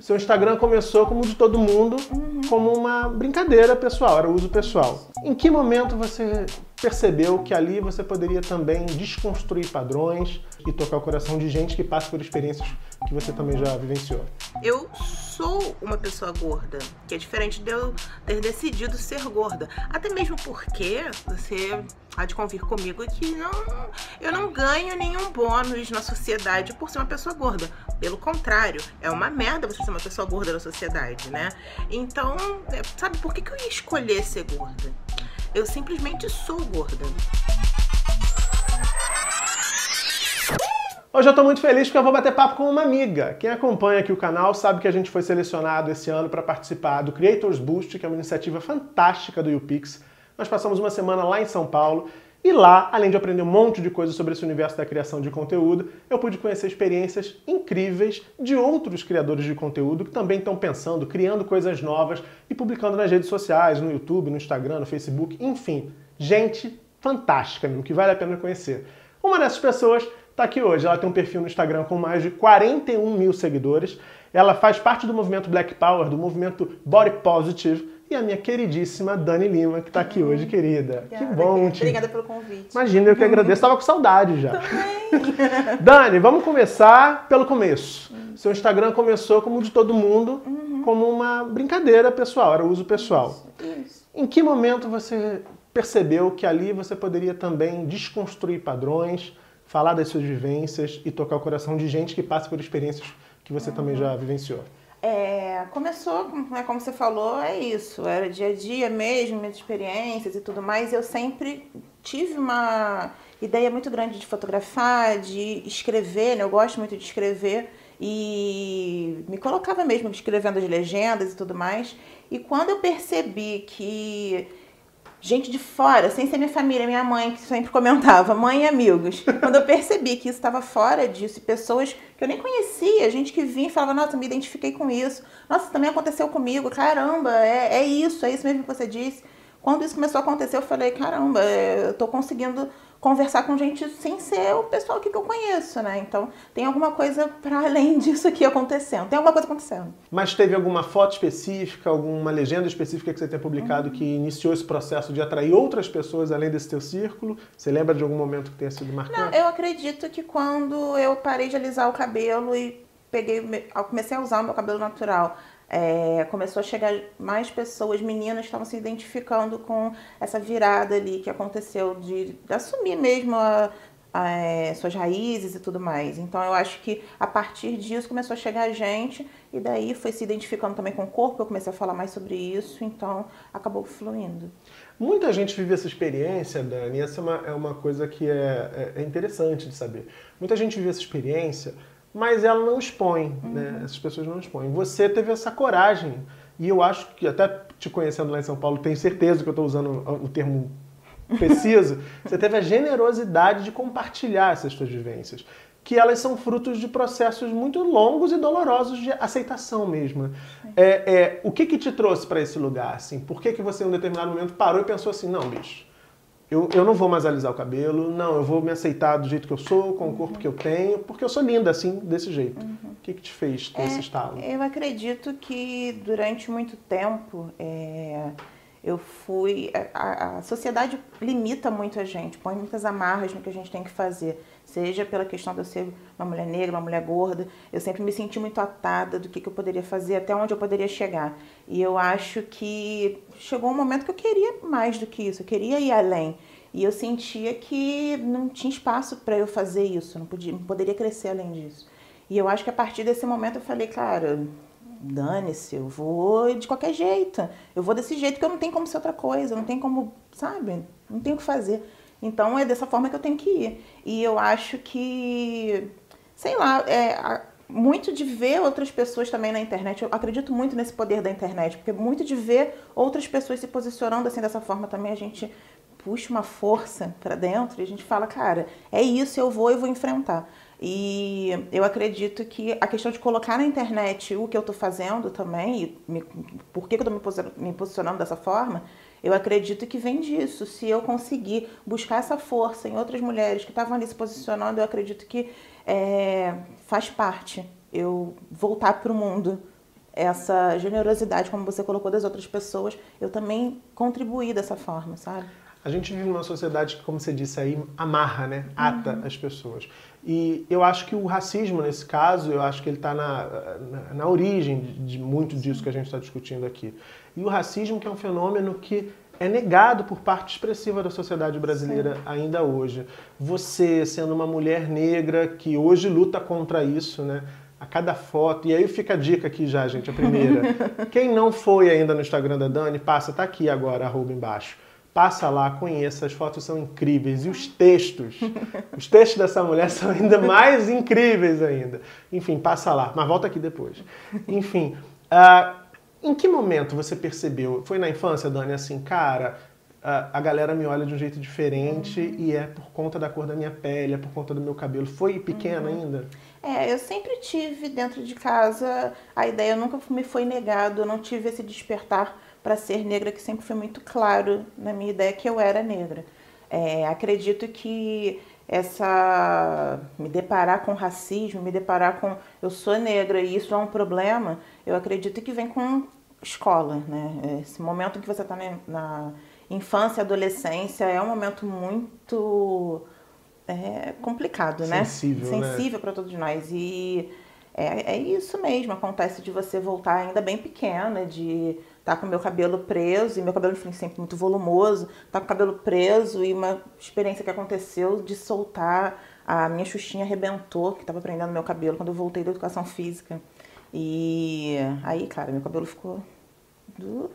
Seu Instagram começou como de todo mundo, Uhum. como uma brincadeira pessoal, era uso pessoal. Em que momento você percebeu que ali você poderia também desconstruir padrões e tocar o coração de gente que passa por experiências que você também já vivenciou? Eu sou uma pessoa gorda, que é diferente de eu ter decidido ser gorda. Até mesmo porque você há de convir comigo que não, eu não ganho nenhum bônus na sociedade por ser uma pessoa gorda. Pelo contrário, é uma merda você ser uma pessoa gorda na sociedade, né? Então, é, sabe por que, que eu ia escolher ser gorda? Eu simplesmente sou gorda. Hoje eu tô muito feliz porque eu vou bater papo com uma amiga. Quem acompanha aqui o canal sabe que a gente foi selecionado esse ano para participar do Creators Boost, que é uma iniciativa fantástica do YouPix. Nós passamos uma semana lá em São Paulo e lá, além de aprender um monte de coisas sobre esse universo da criação de conteúdo, eu pude conhecer experiências incríveis de outros criadores de conteúdo que também estão pensando, criando coisas novas e publicando nas redes sociais, no YouTube, no Instagram, no Facebook, enfim, gente fantástica mesmo, que vale a pena conhecer. Uma dessas pessoas está aqui hoje. Ela tem um perfil no Instagram com mais de 41 mil seguidores. Ela faz parte do movimento Black Power, do movimento Body Positive. E a minha queridíssima Dani Lima, que está aqui hoje, querida. Obrigada, que bom, te... Obrigada pelo convite. Imagina, eu que agradeço. Estava com saudade já. Também. Dani, vamos começar pelo começo. Seu Instagram começou, como de todo mundo, como uma brincadeira pessoal, era uso pessoal. Isso. Em que momento você percebeu que ali você poderia também desconstruir padrões, falar das suas vivências e tocar o coração de gente que passa por experiências que você também já vivenciou? É, começou, né, como você falou, é isso. Era dia a dia mesmo, minhas experiências e tudo mais. Eu sempre tive uma ideia muito grande de fotografar, de escrever, né? Eu gosto muito de escrever e me colocava mesmo escrevendo as legendas e tudo mais. E quando eu percebi que gente de fora, sem ser minha família, minha mãe, que sempre comentava, mãe e amigos. Quando eu percebi que isso estava fora disso, e pessoas que eu nem conhecia, gente que vinha e falava, nossa, me identifiquei com isso. Nossa, também aconteceu comigo, caramba, é, é isso, é isso mesmo que você disse. Quando isso começou a acontecer, eu falei, caramba, eu tô conseguindo conversar com gente sem ser o pessoal que eu conheço, né? Então, tem alguma coisa para além disso aqui acontecendo. Tem alguma coisa acontecendo. Mas teve alguma foto específica, alguma legenda específica que você tenha publicado que iniciou esse processo de atrair outras pessoas além desse teu círculo? Você lembra de algum momento que tenha sido Não, marcante? eu acredito que quando eu parei de alisar o cabelo e peguei, comecei a usar o meu cabelo natural, é, começou a chegar mais pessoas, meninas estavam se identificando com essa virada ali que aconteceu de, de assumir mesmo a, a, é, suas raízes e tudo mais. Então eu acho que a partir disso começou a chegar gente e daí foi se identificando também com o corpo, eu comecei a falar mais sobre isso, então acabou fluindo. Muita gente vive essa experiência, Dani, e essa é uma, é uma coisa que é, é- é interessante de saber. Muita gente vive essa experiência, mas ela não expõe, né? Essas pessoas não expõem. Você teve essa coragem, e eu acho que, até te conhecendo lá em São Paulo, tenho certeza que eu estou usando o o termo preciso, você teve a generosidade de compartilhar essas suas vivências, que elas são frutos de processos muito longos e dolorosos de aceitação mesmo. É, é, o que que te trouxe para esse lugar? Assim? Por que, que você, em um determinado momento, parou e pensou assim, não, bicho, eu, eu não vou mais alisar o cabelo, não, eu vou me aceitar do jeito que eu sou, com o corpo que eu tenho, porque eu sou linda assim, desse jeito. O que que te fez ter esse estalo? Eu acredito que durante muito tempo é, eu fui. A, a sociedade limita muito a gente, põe muitas amarras no que a gente tem que fazer. Seja pela questão de eu ser uma mulher negra, uma mulher gorda, eu sempre me senti muito atada do que, que eu poderia fazer, até onde eu poderia chegar. E eu acho que chegou um momento que eu queria mais do que isso, eu queria ir além. E eu sentia que não tinha espaço para eu fazer isso, não, podia, não poderia crescer além disso. E eu acho que a partir desse momento eu falei, cara, dane-se, eu vou de qualquer jeito. Eu vou desse jeito, porque eu não tenho como ser outra coisa, não tem como, sabe? Não tenho o que fazer. Então é dessa forma que eu tenho que ir. E eu acho que, sei lá, é, muito de ver outras pessoas também na internet. Eu acredito muito nesse poder da internet, porque muito de ver outras pessoas se posicionando assim dessa forma também a gente puxa uma força para dentro e a gente fala, cara, é isso, eu vou e vou enfrentar. E eu acredito que a questão de colocar na internet o que eu estou fazendo também, e me- por que, que eu estou me posicionando dessa forma, eu acredito que vem disso. Se eu conseguir buscar essa força em outras mulheres que estavam ali se posicionando, eu acredito que é, faz parte eu voltar para o mundo essa generosidade, como você colocou, das outras pessoas, eu também contribuí dessa forma, sabe? A gente vive numa sociedade que, como você disse aí, amarra, né? Ata uhum. as pessoas. E eu acho que o racismo, nesse caso, eu acho que ele está na, na, na, origem de, de muito disso que a gente está discutindo aqui. E o racismo que é um fenômeno que é negado por parte expressiva da sociedade brasileira Sim. ainda hoje. Você, sendo uma mulher negra que hoje luta contra isso, né? A cada foto, e aí fica a dica aqui já, gente, a primeira. Quem não foi ainda no Instagram da Dani, passa, tá aqui agora, arroba embaixo. Passa lá, conheça, as fotos são incríveis. E os textos, os textos dessa mulher são ainda mais incríveis ainda. Enfim, passa lá, mas volta aqui depois. Enfim, uh, em que momento você percebeu? Foi na infância, Dani, assim, cara, a, galera me olha de um jeito diferente uhum. e é por conta da cor da minha pele, é por conta do meu cabelo. Foi pequena uhum. ainda? É, eu sempre tive dentro de casa a ideia, nunca me foi negado, eu não tive esse despertar para ser negra, que sempre foi muito claro na minha ideia que eu era negra. É, acredito que essa me deparar com racismo, me deparar com eu sou negra e isso é um problema, eu acredito que vem com escola, né? Esse momento que você está na infância e adolescência é um momento muito é, complicado, né? Sensível, né? Sensível para todos nós. E é, é isso mesmo, acontece de você voltar ainda bem pequena, de tá com meu cabelo preso, e meu cabelo enfim, sempre muito volumoso, tá com o cabelo preso e uma experiência que aconteceu de soltar, a minha xuxinha arrebentou, que estava prendendo meu cabelo quando eu voltei da educação física. E aí, cara, meu cabelo ficou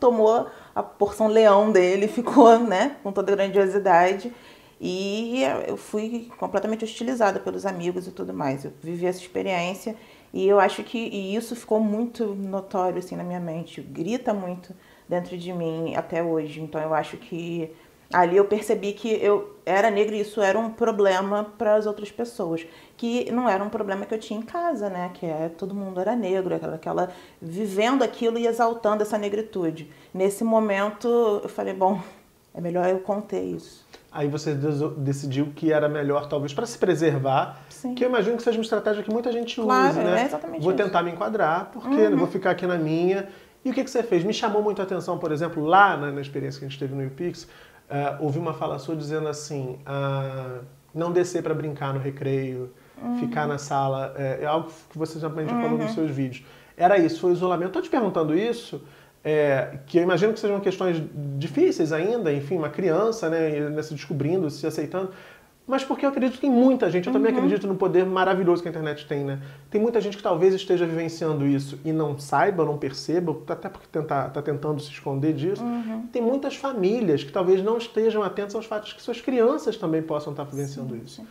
tomou a porção leão dele, ficou, né, com toda a grandiosidade. E eu fui completamente hostilizada pelos amigos e tudo mais. Eu vivi essa experiência e eu acho que isso ficou muito notório assim na minha mente, grita muito dentro de mim até hoje. Então eu acho que ali eu percebi que eu era negra e isso era um problema para as outras pessoas, que não era um problema que eu tinha em casa, né? Que é todo mundo era negro, aquela, aquela vivendo aquilo e exaltando essa negritude. Nesse momento eu falei, bom, é melhor eu conter isso. Aí você decidiu que era melhor, talvez, para se preservar, Sim. que eu imagino que seja uma estratégia que muita gente claro, usa, né? É exatamente vou isso. tentar me enquadrar, porque uhum. vou ficar aqui na minha. E o que, que você fez? Me chamou muito a atenção, por exemplo, lá na, na experiência que a gente teve no UPix, uh, ouvi uma fala sua dizendo assim: uh, não descer para brincar no recreio, uhum. ficar na sala. É, é, algo que você já uhum. falou nos seus vídeos. Era isso, foi isolamento. Estou te perguntando isso, é, que eu imagino que sejam questões difíceis ainda, enfim, uma criança, né, se descobrindo, se aceitando mas porque eu acredito que tem muita gente, eu também uhum. acredito no poder maravilhoso que a internet tem, né? Tem muita gente que talvez esteja vivenciando isso e não saiba, não perceba, até porque está tá tentando se esconder disso. Uhum. Tem muitas famílias que talvez não estejam atentas aos fatos que suas crianças também possam estar vivenciando sim, isso. Sim.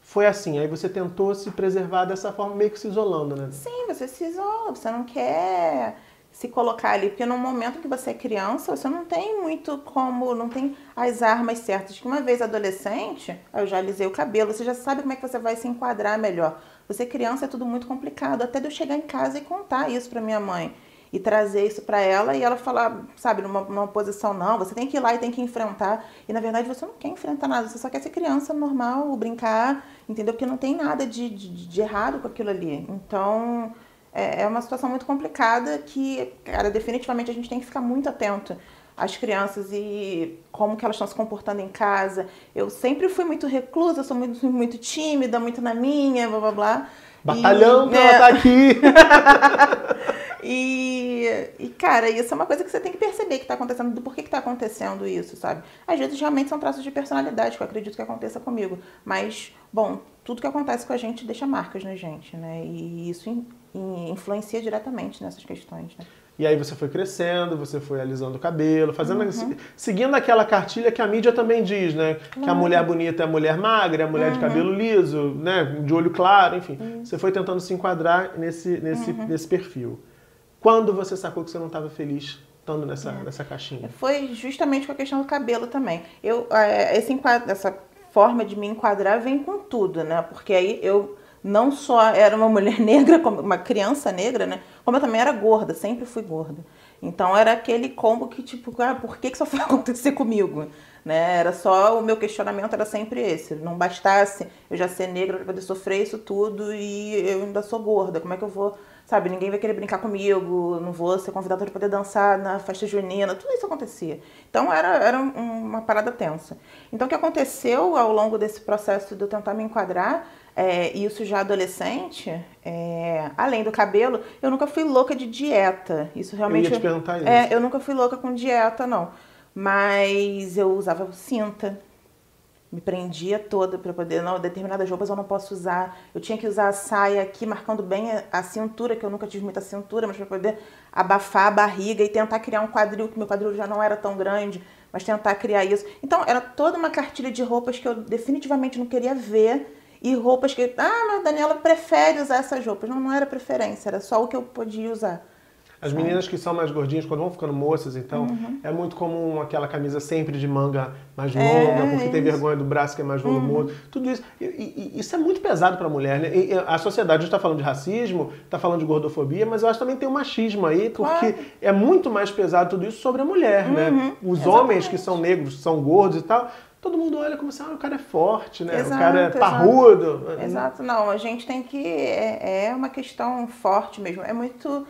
Foi assim, aí você tentou se preservar dessa forma, meio que se isolando, né? Sim, você se isola, você não quer se colocar ali, porque no momento que você é criança, você não tem muito como, não tem as armas certas. Que uma vez adolescente, eu já alisei o cabelo, você já sabe como é que você vai se enquadrar melhor. Você criança é tudo muito complicado, até de eu chegar em casa e contar isso para minha mãe e trazer isso para ela e ela falar, sabe, numa, numa posição não, você tem que ir lá e tem que enfrentar. E na verdade você não quer enfrentar nada, você só quer ser criança normal, brincar, entendeu? Porque não tem nada de, de, de errado com aquilo ali. Então, é, é uma situação muito complicada que, cara, definitivamente a gente tem que ficar muito atento às crianças e como que elas estão se comportando em casa. Eu sempre fui muito reclusa, sou muito, muito tímida, muito na minha, blá blá blá. Batalhão e, pra é... ela tá aqui! e, e, cara, isso é uma coisa que você tem que perceber que tá acontecendo, do porquê que tá acontecendo isso, sabe? Às vezes realmente são traços de personalidade, que eu acredito que aconteça comigo. Mas, bom, tudo que acontece com a gente deixa marcas na gente, né? E isso influencia diretamente nessas questões. Né? E aí você foi crescendo, você foi alisando o cabelo, fazendo uhum. seguindo aquela cartilha que a mídia também diz, né? Claro. Que a mulher bonita é a mulher magra, é a mulher uhum. de cabelo liso, né? De olho claro, enfim. Uhum. Você foi tentando se enquadrar nesse, nesse, uhum. nesse perfil. Quando você sacou que você não estava feliz estando nessa, é. nessa caixinha? Foi justamente com a questão do cabelo também. Eu, é, esse enquadro, essa forma de me enquadrar vem com tudo, né? Porque aí eu não só era uma mulher negra, uma criança negra, né? Como eu também era gorda, sempre fui gorda. Então era aquele combo que, tipo, ah, por que, que isso foi acontecer comigo? Né? Era só, o meu questionamento era sempre esse. Não bastasse eu já ser negra para poder sofrer isso tudo e eu ainda sou gorda. Como é que eu vou sabe? Ninguém vai querer brincar comigo, não vou ser convidada para poder dançar na festa junina, tudo isso acontecia. Então era, era uma parada tensa. Então o que aconteceu ao longo desse processo de eu tentar me enquadrar, é, isso já adolescente, é, além do cabelo, eu nunca fui louca de dieta. Isso realmente. Eu ia te perguntar é, isso. É, eu nunca fui louca com dieta, não. Mas eu usava cinta, me prendia toda para poder, não, determinadas roupas eu não posso usar. Eu tinha que usar a saia aqui marcando bem a, a cintura, que eu nunca tive muita cintura, mas para poder abafar a barriga e tentar criar um quadril, que meu quadril já não era tão grande, mas tentar criar isso. Então era toda uma cartilha de roupas que eu definitivamente não queria ver e roupas que, ah, mas a Daniela prefere usar essas roupas. Não, não era preferência, era só o que eu podia usar. As meninas que são mais gordinhas, quando vão ficando moças, então, uhum. é muito comum aquela camisa sempre de manga mais longa, é, porque tem vergonha do braço que é mais volumoso. Uhum. Tudo isso. E, e, isso é muito pesado para a mulher, né? E a sociedade está falando de racismo, está falando de gordofobia, mas eu acho que também tem um machismo aí, porque claro. é muito mais pesado tudo isso sobre a mulher, né? uhum. né? Os Exatamente. homens que são negros, são gordos e tal, todo mundo olha como se ah, o cara é forte, né? Exato, o cara é parrudo. Exato. exato, não, a gente tem que. É, é uma questão forte mesmo. É muito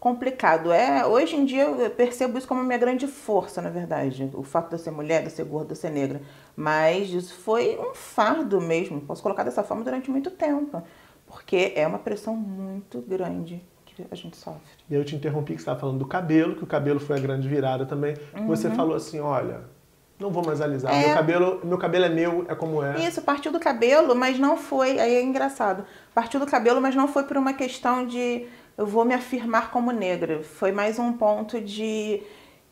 complicado. É, hoje em dia eu percebo isso como minha grande força, na verdade, o fato de eu ser mulher, de eu ser gorda, de eu ser negra. Mas isso foi um fardo mesmo, posso colocar dessa forma durante muito tempo, porque é uma pressão muito grande que a gente sofre. E eu te interrompi que você estava falando do cabelo, que o cabelo foi a grande virada também. Uhum. Você falou assim, olha, não vou mais alisar. É. Meu, cabelo, meu cabelo é meu, é como é. Isso, partiu do cabelo, mas não foi. Aí é engraçado. Partiu do cabelo, mas não foi por uma questão de eu vou me afirmar como negra. Foi mais um ponto de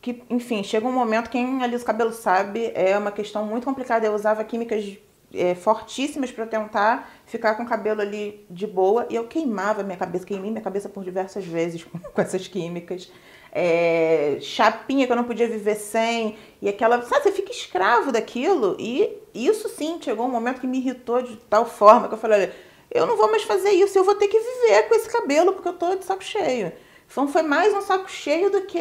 que, enfim, chega um momento, quem alisa o cabelo sabe, é uma questão muito complicada. Eu usava químicas é, fortíssimas para tentar ficar com o cabelo ali de boa e eu queimava minha cabeça, queimei minha cabeça por diversas vezes com, com essas químicas. É, chapinha que eu não podia viver sem, e aquela. Sabe, você fica escravo daquilo, e isso sim chegou um momento que me irritou de tal forma que eu falei: olha, eu não vou mais fazer isso, eu vou ter que viver com esse cabelo porque eu tô de saco cheio. Então foi mais um saco cheio do que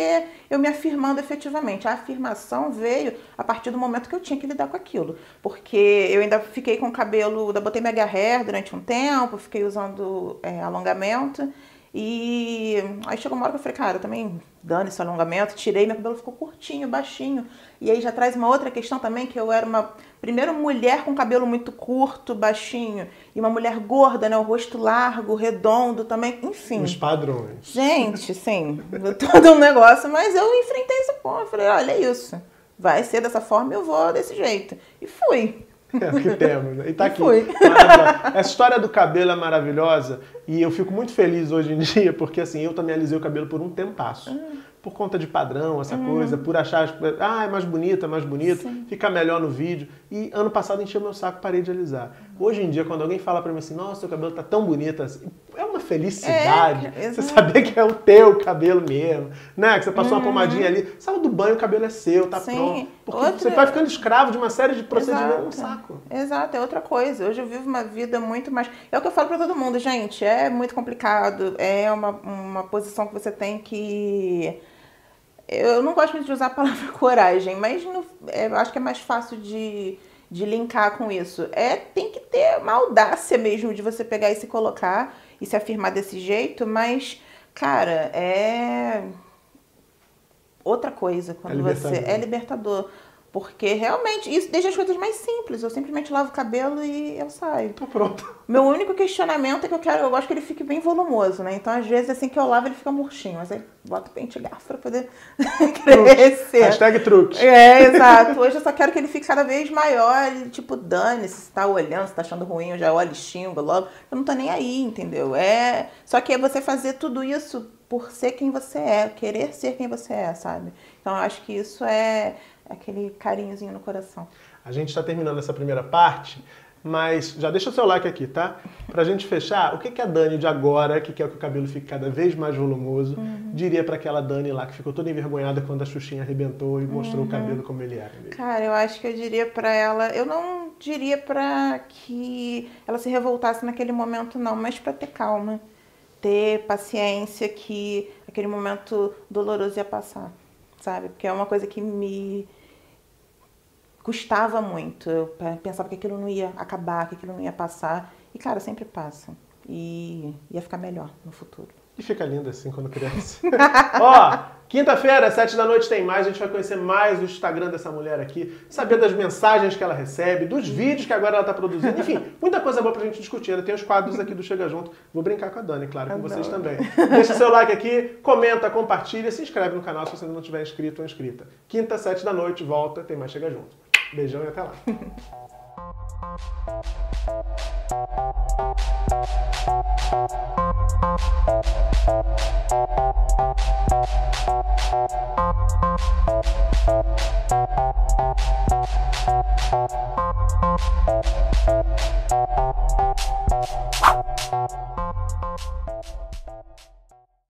eu me afirmando efetivamente. A afirmação veio a partir do momento que eu tinha que lidar com aquilo. Porque eu ainda fiquei com o cabelo, ainda botei mega hair durante um tempo, fiquei usando é, alongamento. E aí chegou uma hora que eu falei, cara, eu também dane esse alongamento, tirei, meu cabelo ficou curtinho, baixinho. E aí já traz uma outra questão também, que eu era uma, primeiro, mulher com cabelo muito curto, baixinho, e uma mulher gorda, né, o rosto largo, redondo também, enfim. Os padrões. Gente, sim, todo um negócio, mas eu enfrentei esse ponto, falei, olha é isso, vai ser dessa forma, eu vou desse jeito. E fui. É o que temos, né? E tá aqui. Essa história do cabelo é maravilhosa e eu fico muito feliz hoje em dia, porque assim, eu também alisei o cabelo por um tempasso. Hum por conta de padrão, essa uhum. coisa, por achar, ah, é mais bonito, é mais bonito, Sim. fica melhor no vídeo. E ano passado encheu meu saco, parei de alisar. Hoje em dia, quando alguém fala pra mim assim, nossa, seu cabelo tá tão bonito assim, é uma felicidade. É, você saber que é o teu cabelo mesmo, né? Que você passou uhum. uma pomadinha ali, saiu do banho, o cabelo é seu, tá Sim. pronto. Porque outra... você vai ficando escravo de uma série de procedimentos, é um saco. Exato, é outra coisa. Hoje eu vivo uma vida muito mais. É o que eu falo pra todo mundo, gente, é muito complicado, é uma, uma posição que você tem que eu não gosto muito de usar a palavra coragem, mas no, é, acho que é mais fácil de, de linkar com isso. É, tem que ter uma audácia mesmo de você pegar e se colocar e se afirmar desse jeito, mas, cara, é outra coisa quando é você é libertador. Porque realmente, isso deixa as coisas mais simples. Eu simplesmente lavo o cabelo e eu saio. Tô pronto. Meu único questionamento é que eu quero, eu gosto que ele fique bem volumoso, né? Então, às vezes, assim que eu lavo, ele fica murchinho. Mas aí boto pente garfo pra poder crescer. Hashtag truque. É, exato. Hoje eu só quero que ele fique cada vez maior. E, tipo, dane se tá olhando, se tá achando ruim, eu já olho e xingo logo. Eu não tô nem aí, entendeu? É. Só que é você fazer tudo isso por ser quem você é, querer ser quem você é, sabe? Então, eu acho que isso é aquele carinhozinho no coração. A gente está terminando essa primeira parte, mas já deixa o seu like aqui, tá? Pra gente fechar, o que, que a Dani de agora, que quer que o cabelo fique cada vez mais volumoso, uhum. diria para aquela Dani lá que ficou toda envergonhada quando a Xuxinha arrebentou e mostrou uhum. o cabelo como ele era? Cara, eu acho que eu diria para ela, eu não diria para que ela se revoltasse naquele momento não, mas para ter calma, ter paciência que aquele momento doloroso ia passar, sabe? Porque é uma coisa que me custava muito. Eu pensava que aquilo não ia acabar, que aquilo não ia passar. E, cara, sempre passa. E ia ficar melhor no futuro. E fica linda assim quando cresce. Ó, quinta-feira, sete da noite tem mais. A gente vai conhecer mais o Instagram dessa mulher aqui, saber das mensagens que ela recebe, dos vídeos que agora ela tá produzindo. Enfim, muita coisa boa pra gente discutir. Ainda tem os quadros aqui do Chega Junto. Vou brincar com a Dani, claro, com vocês também. Deixa seu like aqui, comenta, compartilha, se inscreve no canal se você ainda não tiver inscrito ou inscrita. Quinta, sete da noite, volta, tem mais Chega Junto. Beijão e até lá.